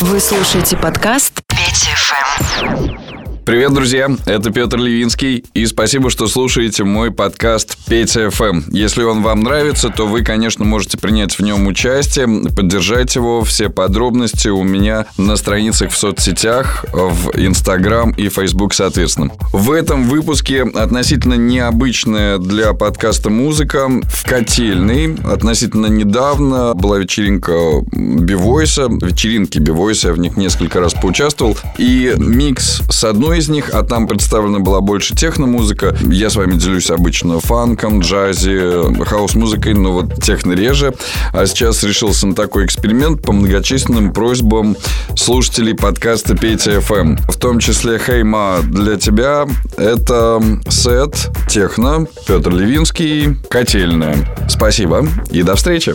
Вы слушаете подкаст Петя ФМ. Привет, друзья! Это Петр Левинский, и спасибо, что слушаете мой подкаст Петя ФМ. Если он вам нравится, то вы, конечно, можете принять в нем участие, поддержать его. Все подробности у меня на страницах в соцсетях, в Инстаграм и Фейсбук, соответственно. В этом выпуске относительно необычная для подкаста музыка. В котельной относительно недавно была вечеринка Бивойса, вечеринки Бивойса, я в них несколько раз поучаствовал. И микс с одной из них, а там представлена была больше техно-музыка. Я с вами делюсь обычно фанком, джази, хаос-музыкой, но вот техно реже. А сейчас решился на такой эксперимент по многочисленным просьбам слушателей подкаста Петя FM. В том числе Хейма для тебя это сет техно Петр Левинский котельная. Спасибо и до встречи.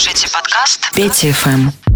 Слушаете подкаст Петя ФМ.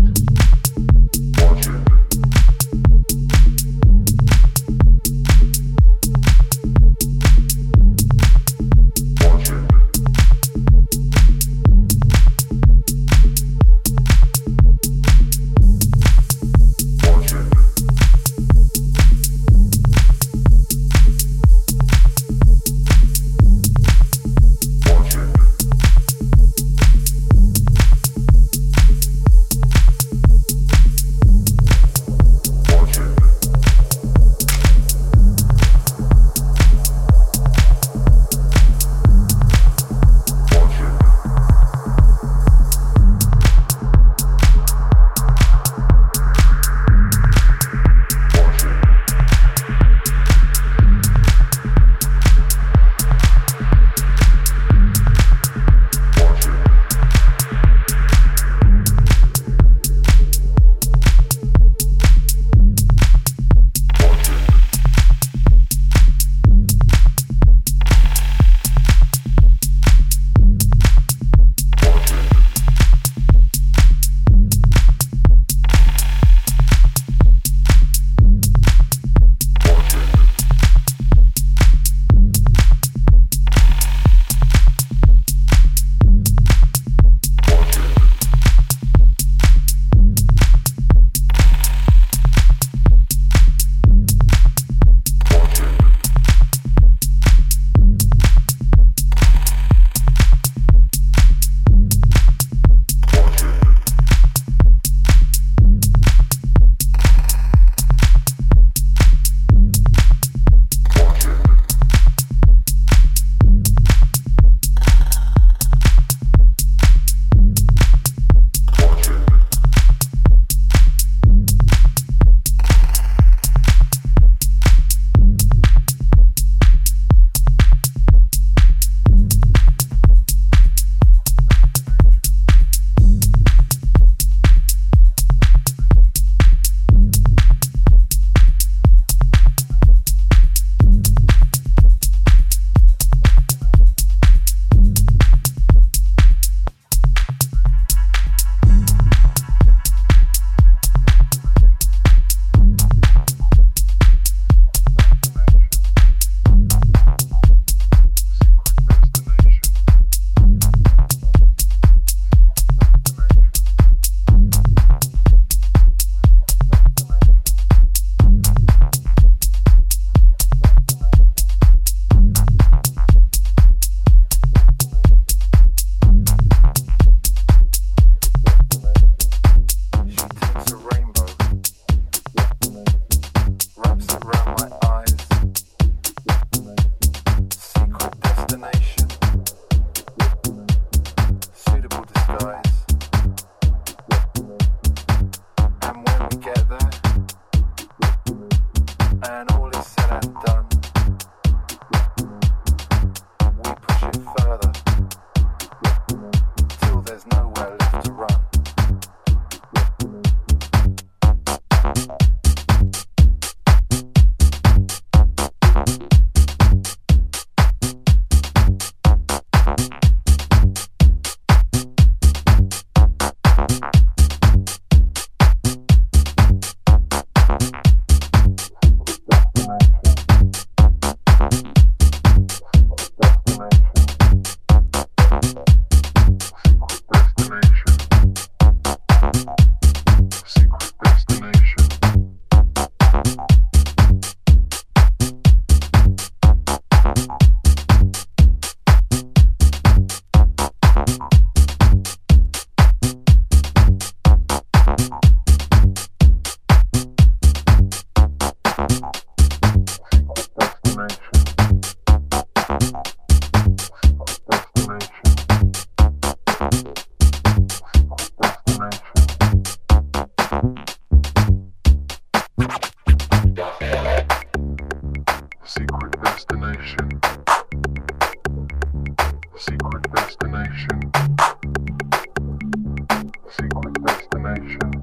Nation.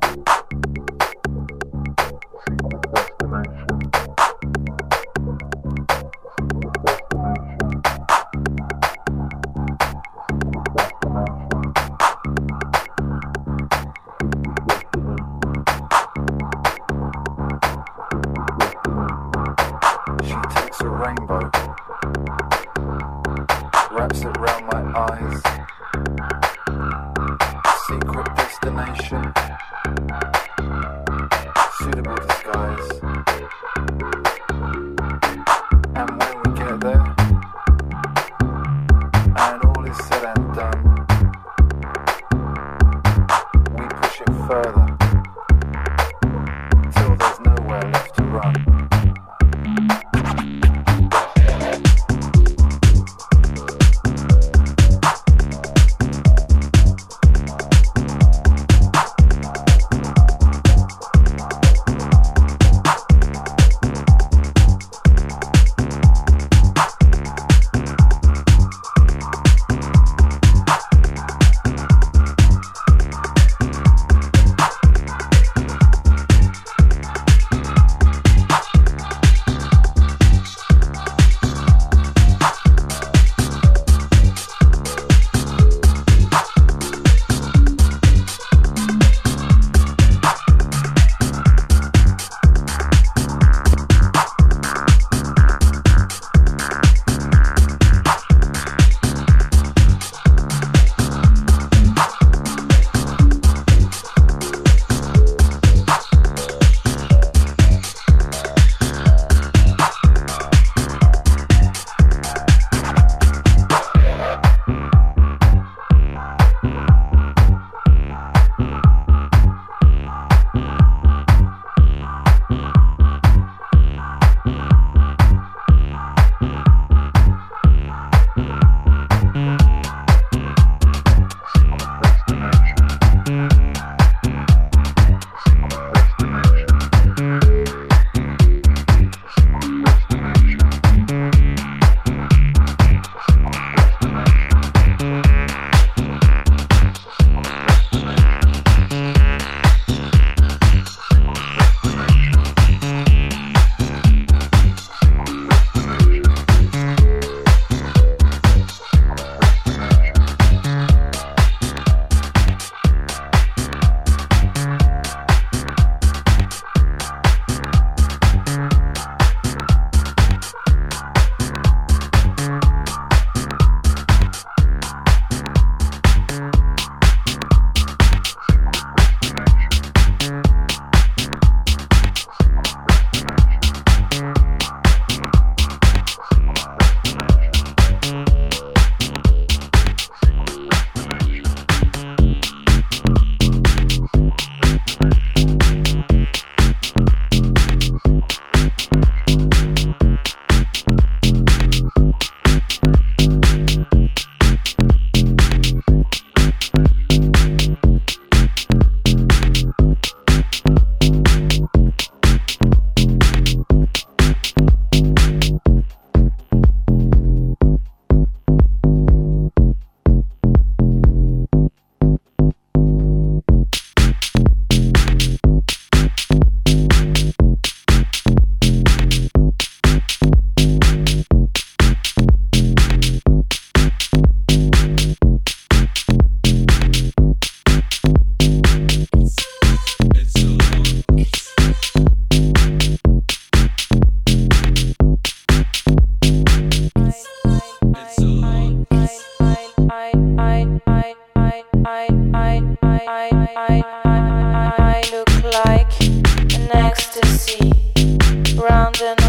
Let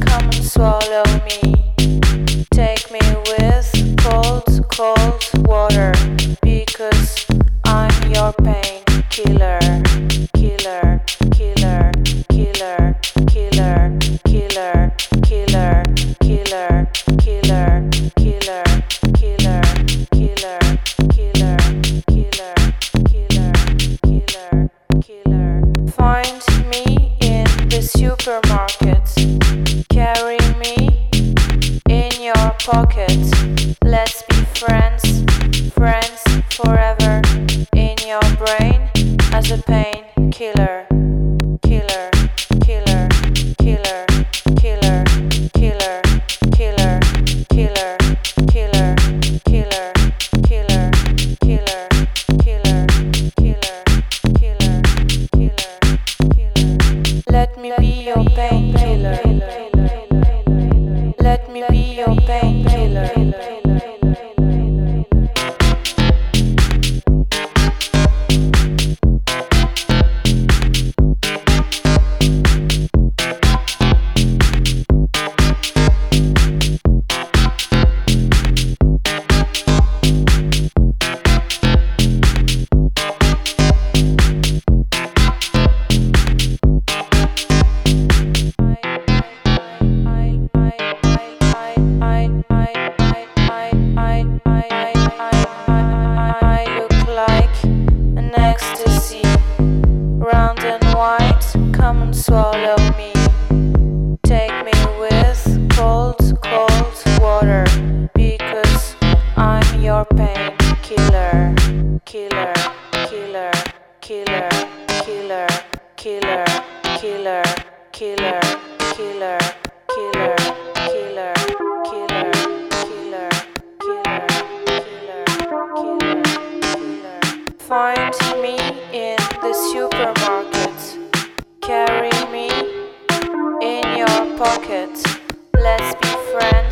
come and swallow painkiller. find me in the supermarket. Carry me in your pocket. Let's be friends.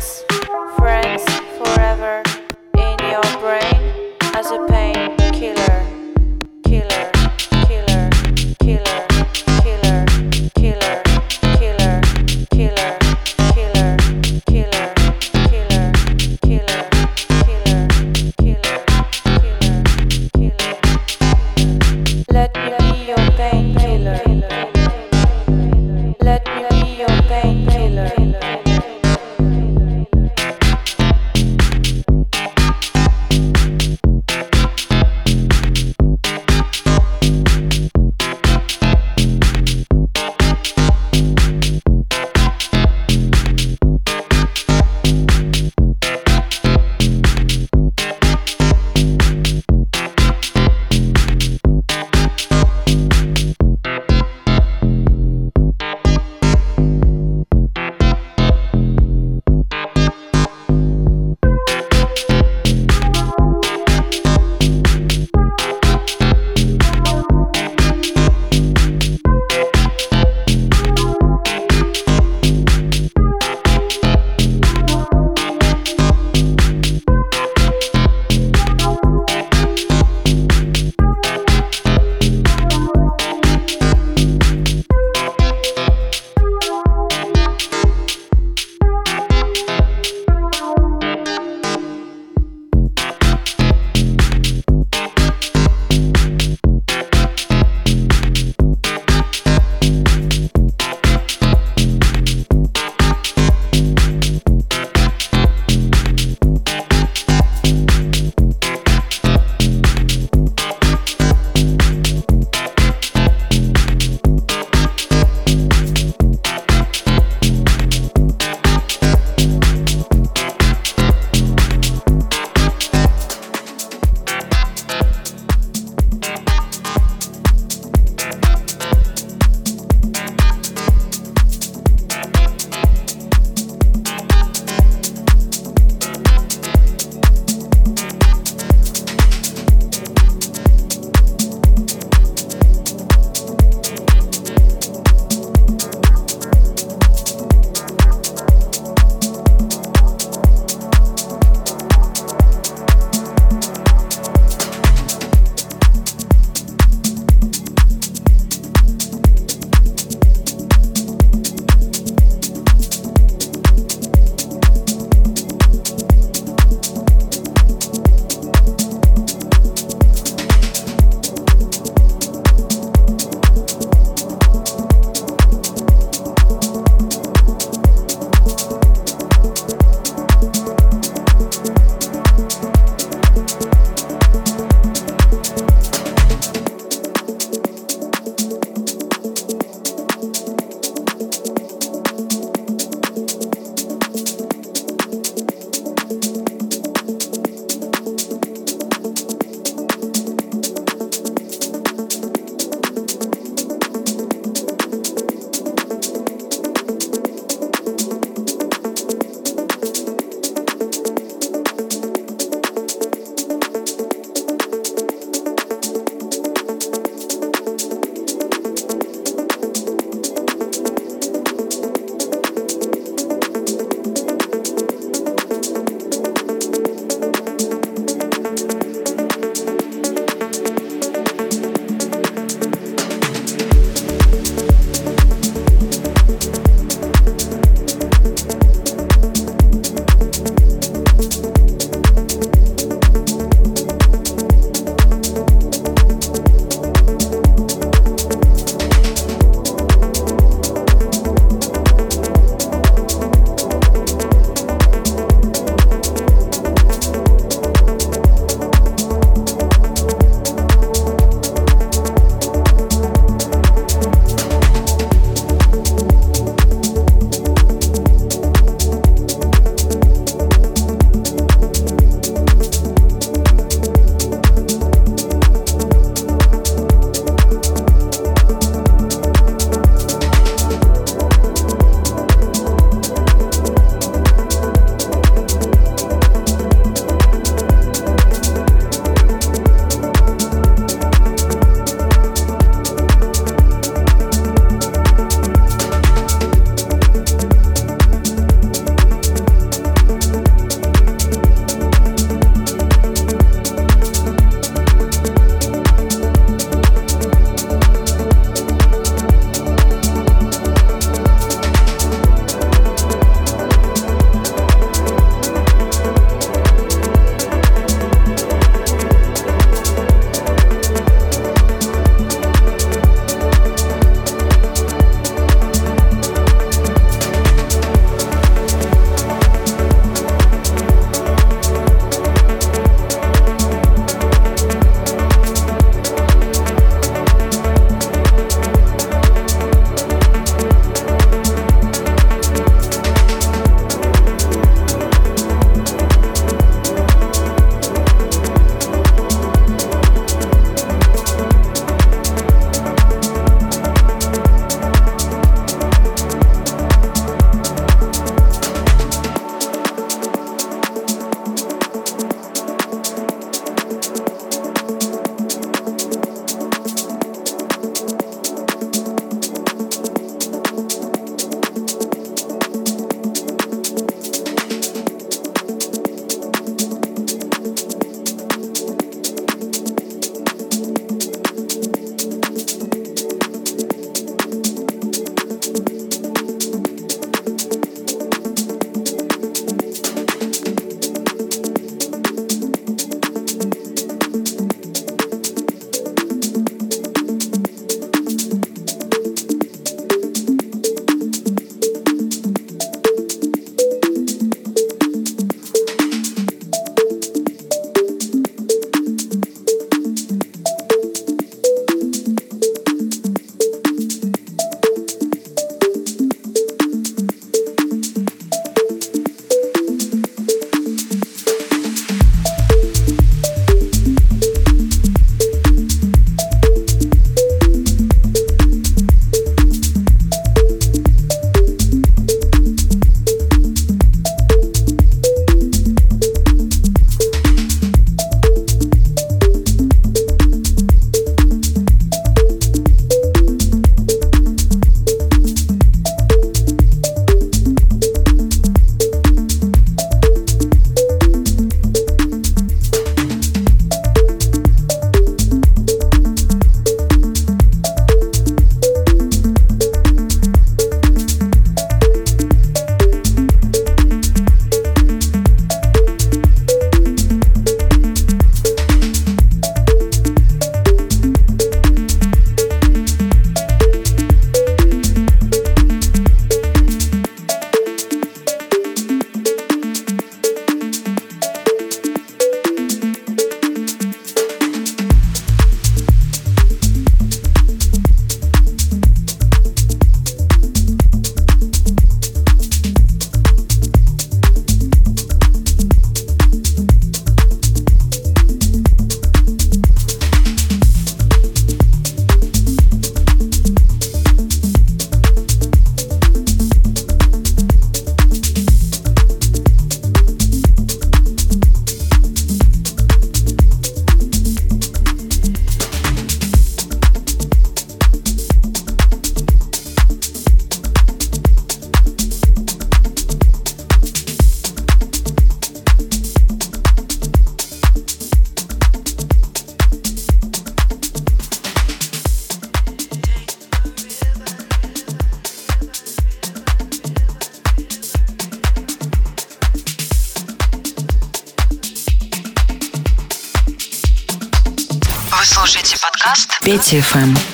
Петя ФМ.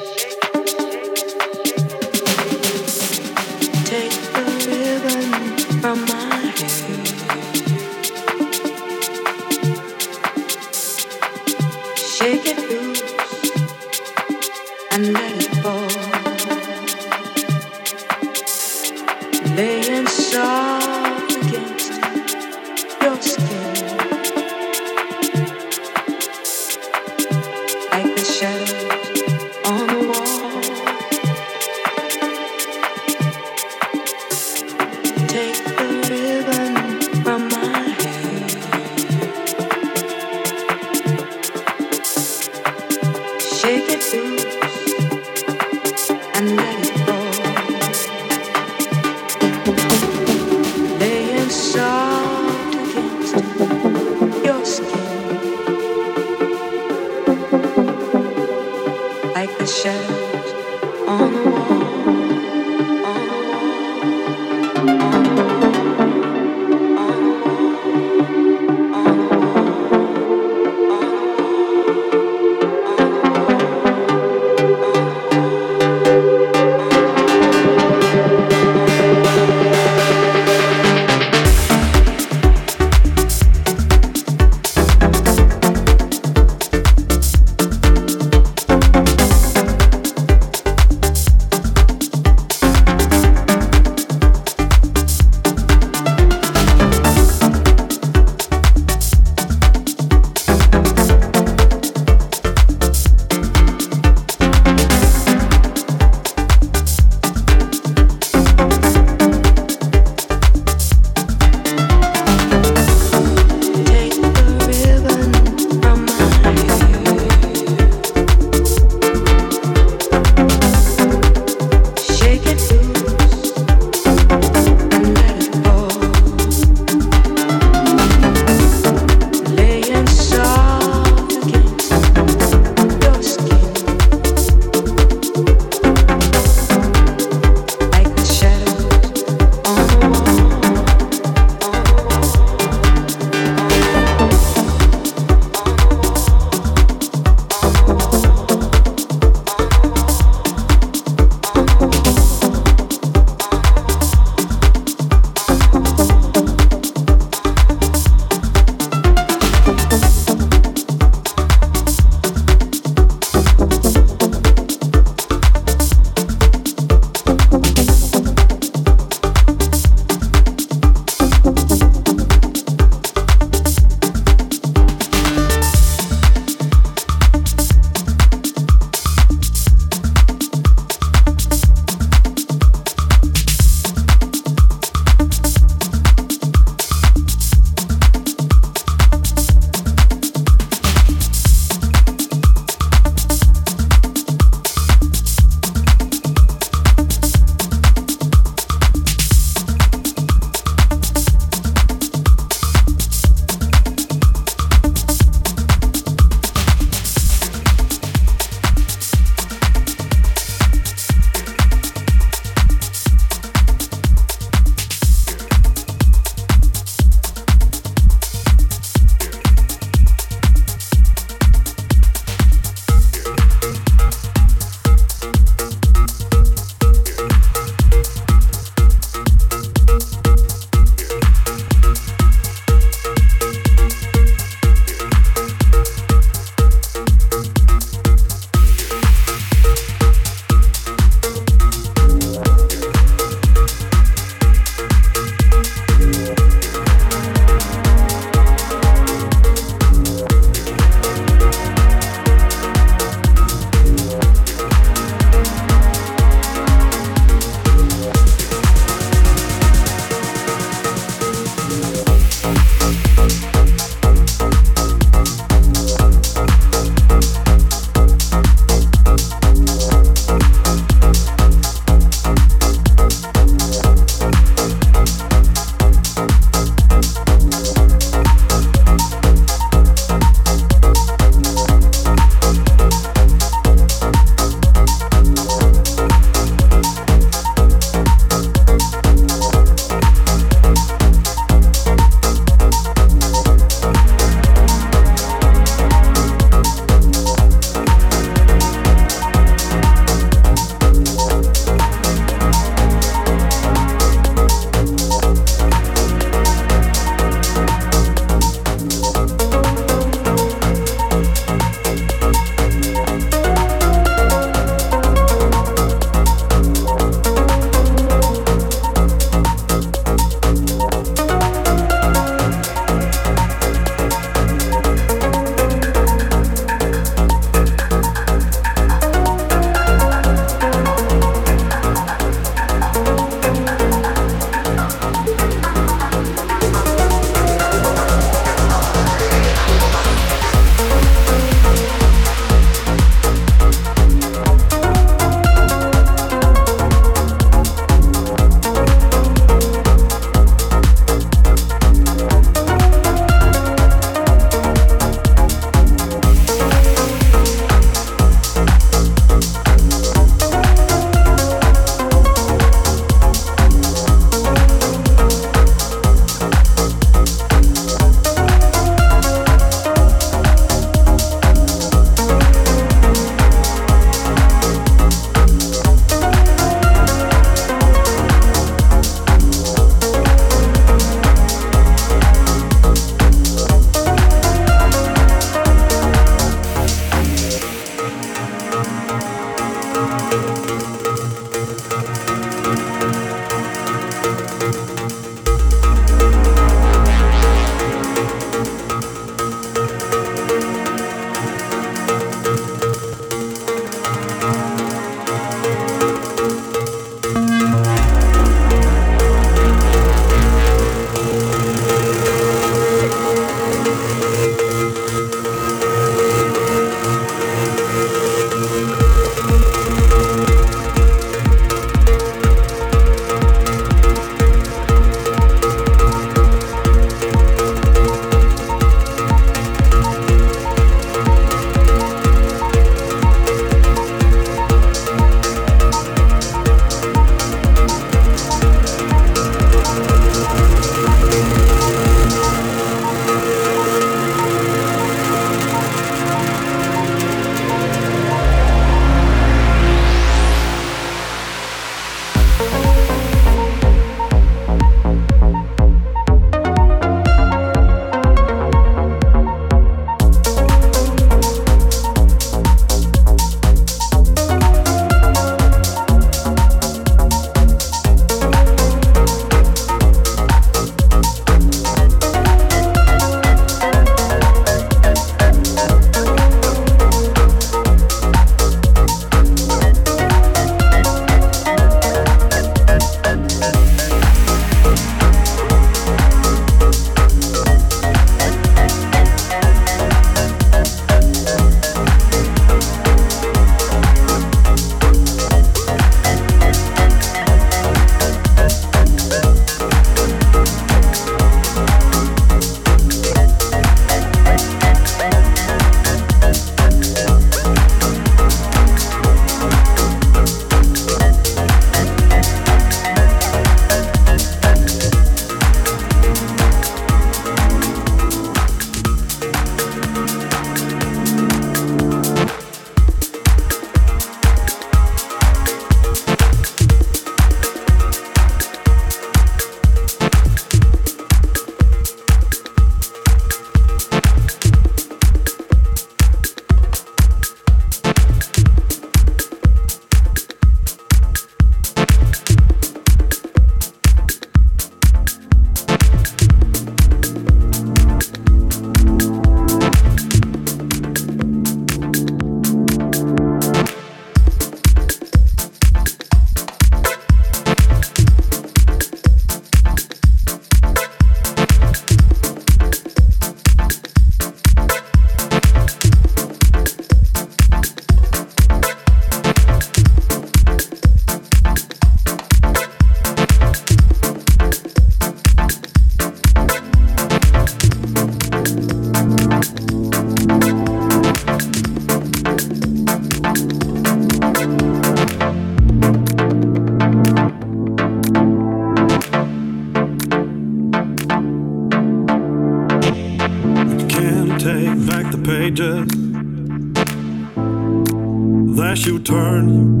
that you turn.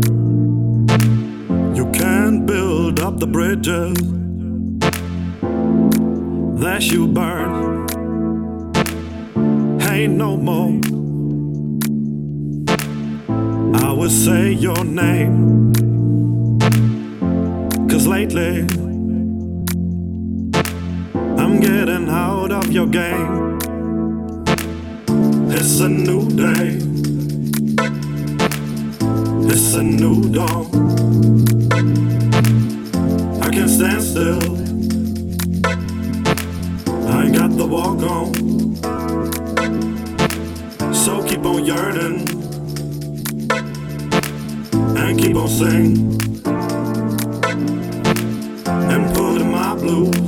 You can't build up the bridges that you burn. Ain't no more. I will say your name. Cause lately, I'm getting out of your game. It's a new day. It's a new dawn. I can't stand still. I ain't got the walk on. So keep on yearning. And keep on singing. And pulling my blues.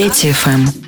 Петя ФМ.